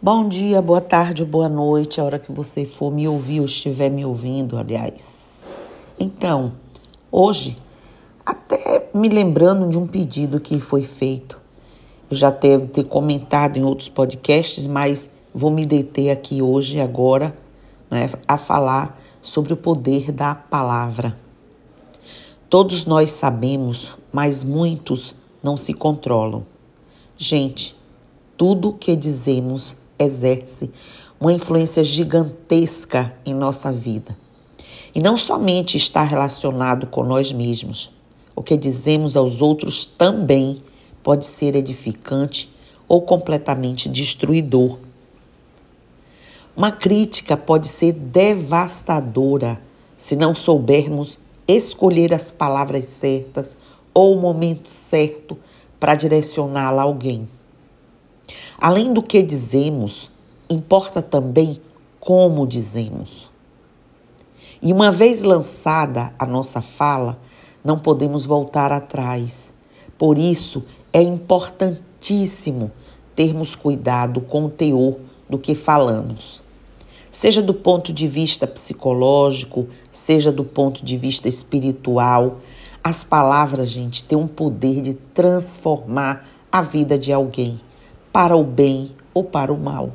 Bom dia, boa tarde, boa noite, a hora que você for me ouvir ou estiver me ouvindo, aliás. Então, hoje, até me lembrando de um pedido que foi feito, eu já deve ter comentado em outros podcasts, mas vou me deter aqui hoje, agora, né, a falar sobre o poder da palavra. Todos nós sabemos, mas muitos não se controlam. Gente, tudo que dizemos exerce uma influência gigantesca em nossa vida. E não somente está relacionado com nós mesmos, o que dizemos aos outros também pode ser edificante ou completamente destruidor. Uma crítica pode ser devastadora se não soubermos escolher as palavras certas ou o momento certo para direcioná-la a alguém. Além do que dizemos, importa também como dizemos. E uma vez lançada a nossa fala, não podemos voltar atrás. Por isso, é importantíssimo termos cuidado com o teor do que falamos. Seja do ponto de vista psicológico, seja do ponto de vista espiritual, as palavras, gente, têm um poder de transformar a vida de alguém para o bem ou para o mal.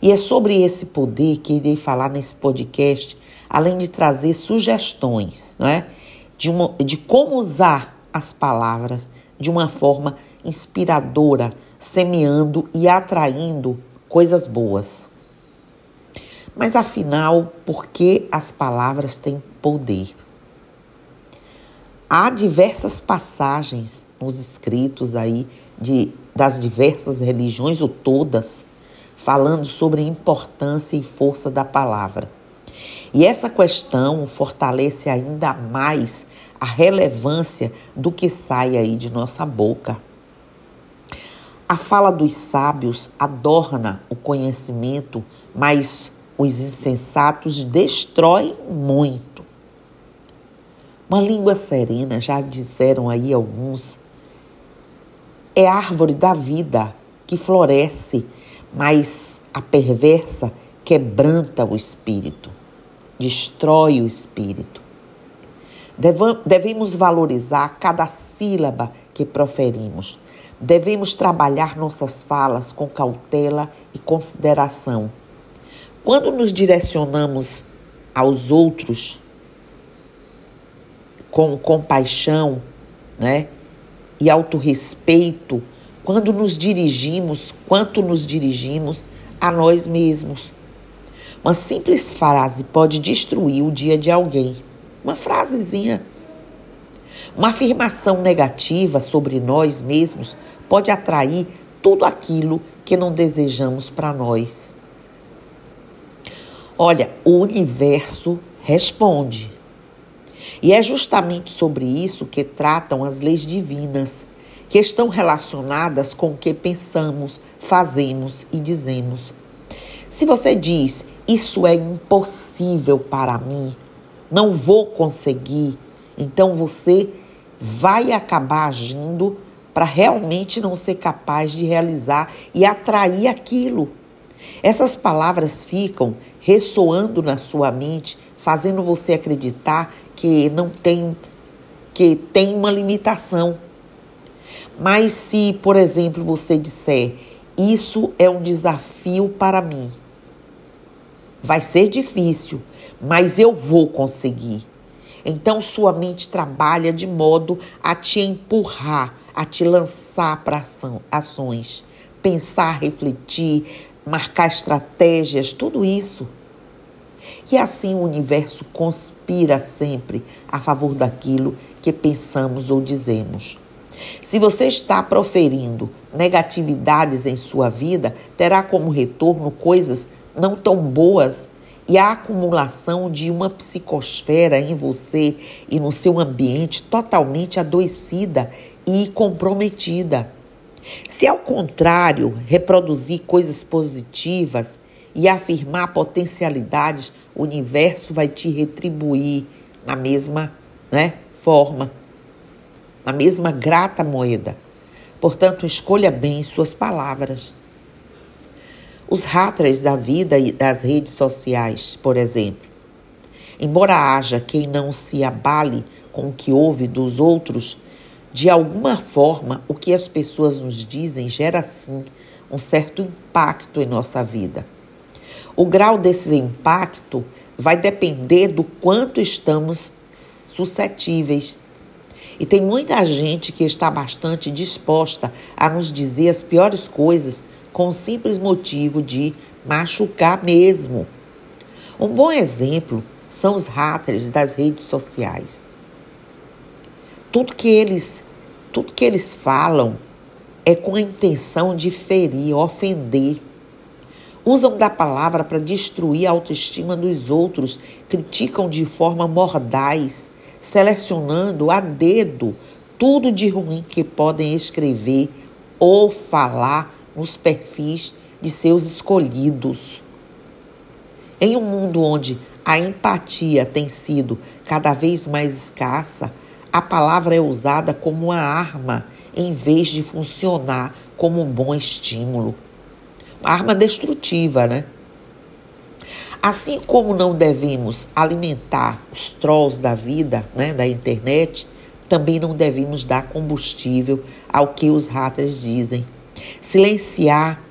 E é sobre esse poder que irei falar nesse podcast, além de trazer sugestões, não é? De, uma, de como usar as palavras de uma forma inspiradora, semeando e atraindo coisas boas. Mas afinal, por que as palavras têm poder? Há diversas passagens nos escritos aí de, das diversas religiões, ou todas, falando sobre a importância e força da palavra. E essa questão fortalece ainda mais a relevância do que sai aí de nossa boca. A fala dos sábios adorna o conhecimento, mas os insensatos destroem muito. Uma língua serena, já disseram aí alguns, é árvore da vida que floresce, mas a perversa quebranta o espírito, destrói o espírito. Devemos valorizar cada sílaba que proferimos. Devemos trabalhar nossas falas com cautela e consideração. Quando nos direcionamos aos outros com compaixão, né? E autorrespeito quando nos dirigimos, quanto nos dirigimos a nós mesmos. Uma simples frase pode destruir o dia de alguém. Uma frasezinha. Uma afirmação negativa sobre nós mesmos pode atrair tudo aquilo que não desejamos para nós. Olha, o universo responde. E é justamente sobre isso que tratam as leis divinas, que estão relacionadas com o que pensamos, fazemos e dizemos. Se você diz, isso é impossível para mim, não vou conseguir, então você vai acabar agindo para realmente não ser capaz de realizar e atrair aquilo. Essas palavras ficam ressoando na sua mente, fazendo você acreditar que não tem que tem uma limitação. Mas se, por exemplo, você disser, isso é um desafio para mim. Vai ser difícil, mas eu vou conseguir. Então sua mente trabalha de modo a te empurrar, a te lançar para ação, ações, pensar, refletir, marcar estratégias, tudo isso. E assim o universo conspira sempre a favor daquilo que pensamos ou dizemos. Se você está proferindo negatividades em sua vida, terá como retorno coisas não tão boas e a acumulação de uma psicosfera em você e no seu ambiente totalmente adoecida e comprometida. Se ao contrário, reproduzir coisas positivas e afirmar potencialidades, o universo vai te retribuir na mesma né, forma, na mesma grata moeda. Portanto, escolha bem suas palavras. Os haters da vida e das redes sociais, por exemplo. Embora haja quem não se abale com o que ouve dos outros, de alguma forma o que as pessoas nos dizem gera sim um certo impacto em nossa vida. O grau desse impacto vai depender do quanto estamos suscetíveis. E tem muita gente que está bastante disposta a nos dizer as piores coisas com o simples motivo de machucar mesmo. Um bom exemplo são os haters das redes sociais. Tudo que eles, tudo que eles falam é com a intenção de ferir, ofender. Usam da palavra para destruir a autoestima dos outros, criticam de forma mordaz, selecionando a dedo tudo de ruim que podem escrever ou falar nos perfis de seus escolhidos. Em um mundo onde a empatia tem sido cada vez mais escassa, a palavra é usada como uma arma em vez de funcionar como um bom estímulo. Arma destrutiva, né? Assim como não devemos alimentar os trolls da vida, né, da internet, também não devemos dar combustível ao que os haters dizem. Silenciar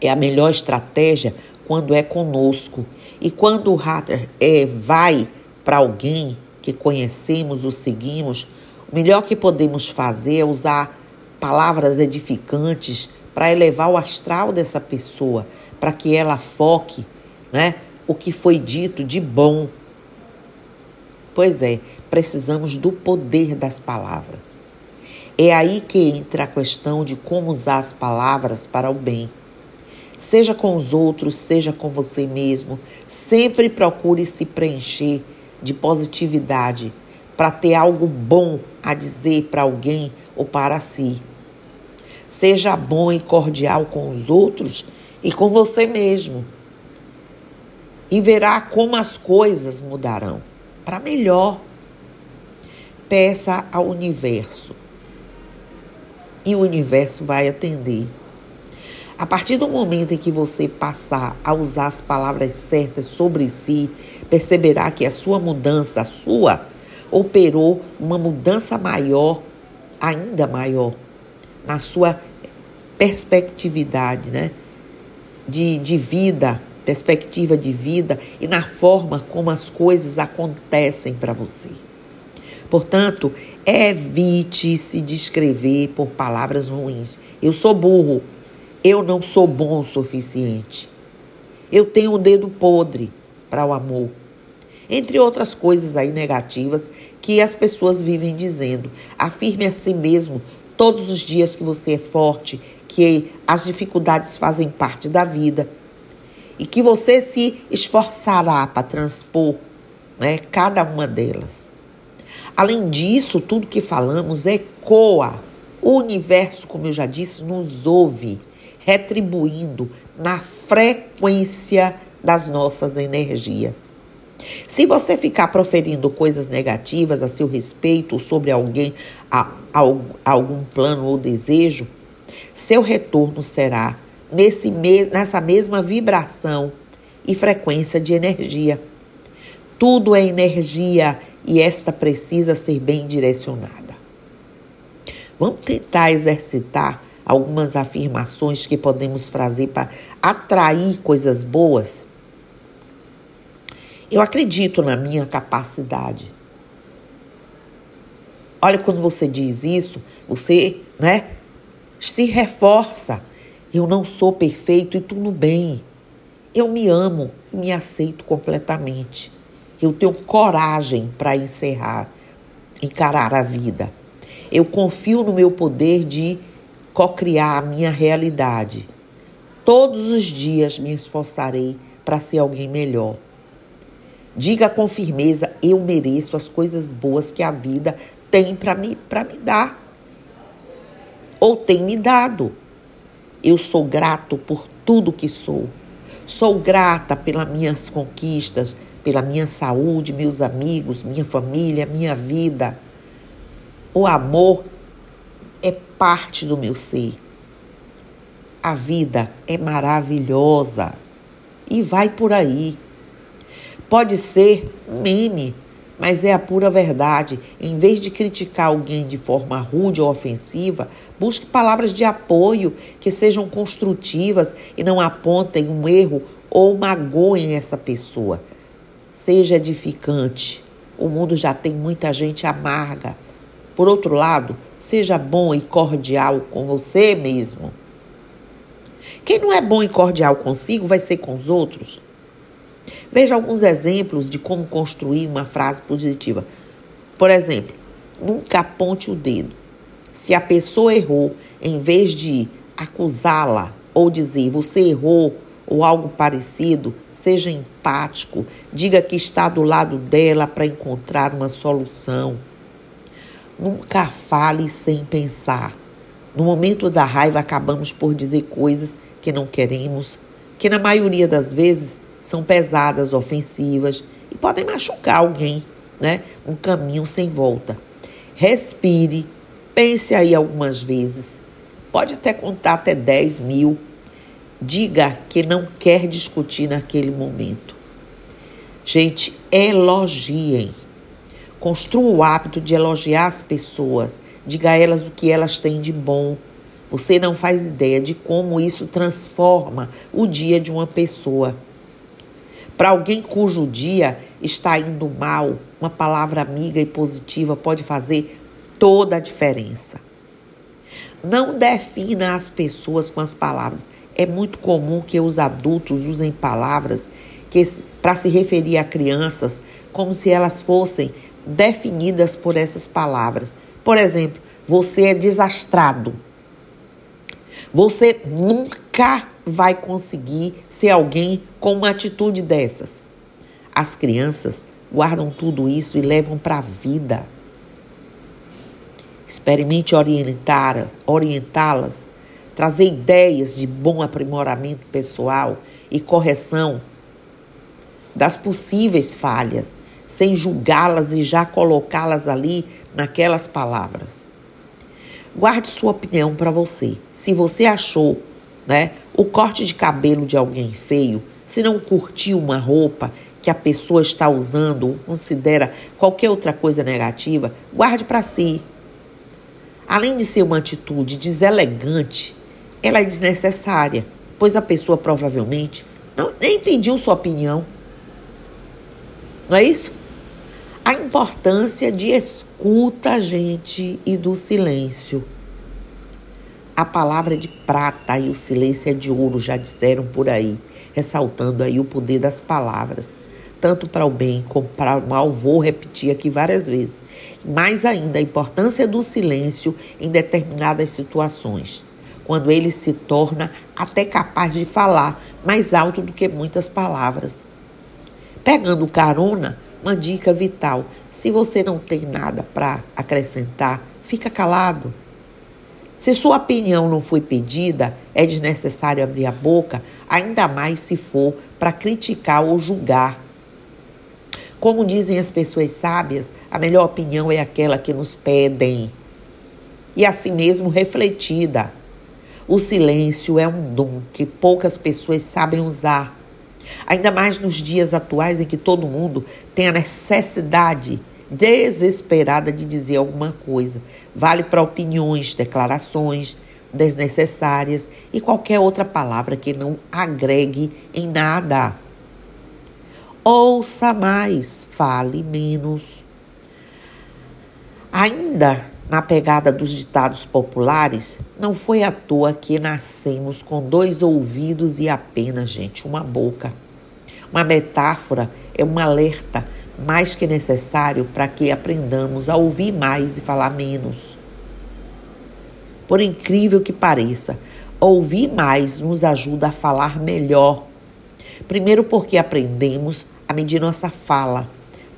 é a melhor estratégia quando é conosco e quando o hater é, vai para alguém que conhecemos ou seguimos, o melhor que podemos fazer é usar palavras edificantes para elevar o astral dessa pessoa, para que ela foque né, o que foi dito de bom. Pois é, precisamos do poder das palavras. É aí que entra a questão de como usar as palavras para o bem seja com os outros, seja com você mesmo. Sempre procure se preencher de positividade para ter algo bom a dizer para alguém ou para si. Seja bom e cordial com os outros e com você mesmo. E verá como as coisas mudarão para melhor. Peça ao universo e o universo vai atender. A partir do momento em que você passar a usar as palavras certas sobre si, perceberá que a sua mudança, a sua, operou uma mudança maior, ainda maior, na sua perspectividade, né? De, de vida, perspectiva de vida e na forma como as coisas acontecem para você. Portanto, evite se descrever por palavras ruins. Eu sou burro. Eu não sou bom o suficiente. Eu tenho um dedo podre para o amor. Entre outras coisas aí negativas que as pessoas vivem dizendo. Afirme a si mesmo todos os dias que você é forte, que as dificuldades fazem parte da vida e que você se esforçará para transpor né, cada uma delas. Além disso, tudo que falamos ecoa. O universo, como eu já disse, nos ouve retribuindo na frequência das nossas energias. Se você ficar proferindo coisas negativas a seu respeito sobre alguém, a, a, a algum plano ou desejo, seu retorno será nesse me, nessa mesma vibração e frequência de energia. Tudo é energia e esta precisa ser bem direcionada. Vamos tentar exercitar algumas afirmações que podemos fazer para atrair coisas boas? Eu acredito na minha capacidade. Olha, quando você diz isso, você, né, se reforça. Eu não sou perfeito e tudo bem. Eu me amo e me aceito completamente. Eu tenho coragem para encerrar, encarar a vida. Eu confio no meu poder de cocriar a minha realidade. Todos os dias me esforçarei para ser alguém melhor. Diga com firmeza: eu mereço as coisas boas que a vida tem para me, me dar. Ou tem me dado. Eu sou grato por tudo que sou. Sou grata pelas minhas conquistas, pela minha saúde, meus amigos, minha família, minha vida. O amor é parte do meu ser. A vida é maravilhosa e vai por aí. Pode ser meme, mas é a pura verdade. Em vez de criticar alguém de forma rude ou ofensiva, busque palavras de apoio que sejam construtivas e não apontem um erro ou magoem essa pessoa. Seja edificante. O mundo já tem muita gente amarga. Por outro lado, seja bom e cordial com você mesmo. Quem não é bom e cordial consigo vai ser com os outros. Veja alguns exemplos de como construir uma frase positiva. Por exemplo, nunca aponte o dedo. Se a pessoa errou, em vez de acusá-la ou dizer você errou ou algo parecido, seja empático, diga que está do lado dela para encontrar uma solução. Nunca fale sem pensar. No momento da raiva, acabamos por dizer coisas que não queremos, que na maioria das vezes são pesadas, ofensivas e podem machucar alguém, né? Um caminho sem volta. Respire, pense aí algumas vezes. Pode até contar até 10 mil. Diga que não quer discutir naquele momento. Gente, elogiem. Construa o hábito de elogiar as pessoas. Diga a elas o que elas têm de bom. Você não faz ideia de como isso transforma o dia de uma pessoa. Para alguém cujo dia está indo mal, uma palavra amiga e positiva pode fazer toda a diferença. Não defina as pessoas com as palavras. É muito comum que os adultos usem palavras para se referir a crianças como se elas fossem definidas por essas palavras. Por exemplo, você é desastrado. Você nunca vai conseguir ser alguém com uma atitude dessas. As crianças guardam tudo isso e levam para a vida. Experimente orientar, orientá-las, trazer ideias de bom aprimoramento pessoal e correção das possíveis falhas, sem julgá-las e já colocá-las ali naquelas palavras. Guarde sua opinião para você. Se você achou né? O corte de cabelo de alguém feio, se não curtiu uma roupa que a pessoa está usando ou considera qualquer outra coisa negativa, guarde para si. Além de ser uma atitude deselegante, ela é desnecessária, pois a pessoa provavelmente não, nem pediu sua opinião. Não é isso? A importância de escuta, gente, e do silêncio. A palavra é de prata e o silêncio é de ouro, já disseram por aí, ressaltando aí o poder das palavras, tanto para o bem como para o mal. Vou repetir aqui várias vezes. Mais ainda, a importância do silêncio em determinadas situações, quando ele se torna até capaz de falar mais alto do que muitas palavras. Pegando carona, uma dica vital: se você não tem nada para acrescentar, fica calado. Se sua opinião não foi pedida, é desnecessário abrir a boca, ainda mais se for para criticar ou julgar. Como dizem as pessoas sábias, a melhor opinião é aquela que nos pedem. E assim mesmo refletida. O silêncio é um dom que poucas pessoas sabem usar. Ainda mais nos dias atuais em que todo mundo tem a necessidade desesperada de dizer alguma coisa. Vale para opiniões, declarações desnecessárias e qualquer outra palavra que não agregue em nada. Ouça mais, fale menos. Ainda na pegada dos ditados populares, não foi à toa que nascemos com dois ouvidos e apenas, gente, uma boca. Uma metáfora é um alerta mais que necessário para que aprendamos a ouvir mais e falar menos. Por incrível que pareça, ouvir mais nos ajuda a falar melhor. Primeiro, porque aprendemos a medir nossa fala.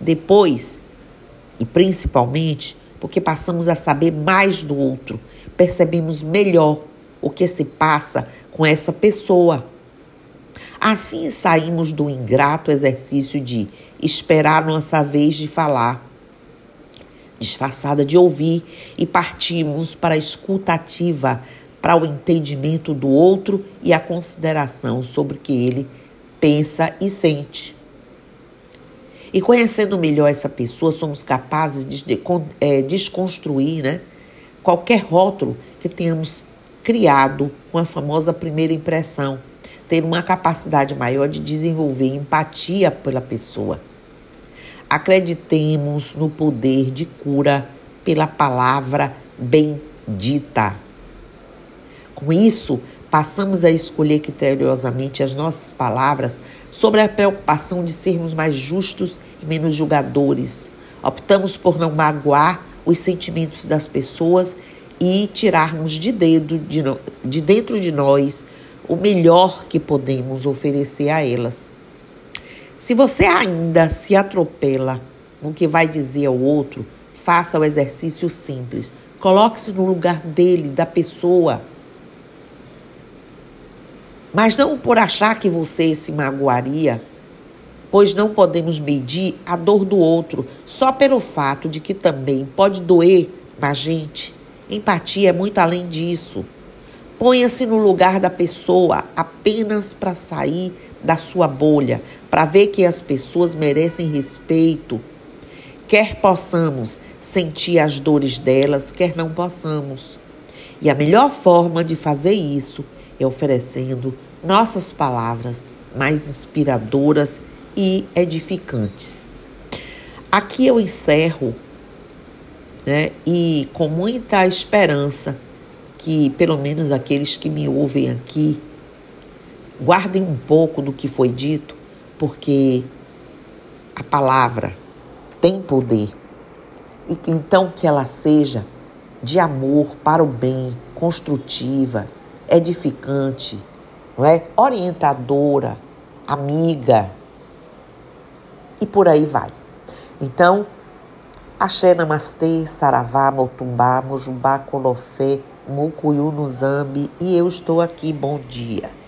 Depois, e principalmente, porque passamos a saber mais do outro, percebemos melhor o que se passa com essa pessoa. Assim saímos do ingrato exercício de esperar nossa vez de falar, disfarçada de ouvir, e partimos para a escuta ativa, para o entendimento do outro e a consideração sobre o que ele pensa e sente. E conhecendo melhor essa pessoa, somos capazes de é, desconstruir né, qualquer rótulo que tenhamos criado com a famosa primeira impressão, ter uma capacidade maior de desenvolver empatia pela pessoa. Acreditemos no poder de cura pela palavra bendita. Com isso, passamos a escolher criteriosamente as nossas palavras sobre a preocupação de sermos mais justos e menos julgadores. Optamos por não magoar os sentimentos das pessoas e tirarmos de, dedo, de, de dentro de nós o melhor que podemos oferecer a elas. Se você ainda se atropela no que vai dizer ao outro, faça o exercício simples. Coloque-se no lugar dele, da pessoa. Mas não por achar que você se magoaria, pois não podemos medir a dor do outro só pelo fato de que também pode doer na gente. Empatia é muito além disso. Ponha-se no lugar da pessoa apenas para sair da sua bolha, para ver que as pessoas merecem respeito. Quer possamos sentir as dores delas, quer não possamos. E a melhor forma de fazer isso é oferecendo nossas palavras mais inspiradoras e edificantes. Aqui eu encerro né? E com muita esperança que pelo menos aqueles que me ouvem aqui guardem um pouco do que foi dito, porque a palavra tem poder e que então que ela seja de amor para o bem, construtiva, edificante, não é? Orientadora, amiga e por aí vai. Então, Axé Namastê, Saravá, Motumbá, Mojubá, Colofé, Mucuyu, Nuzambi e eu estou aqui. Bom dia.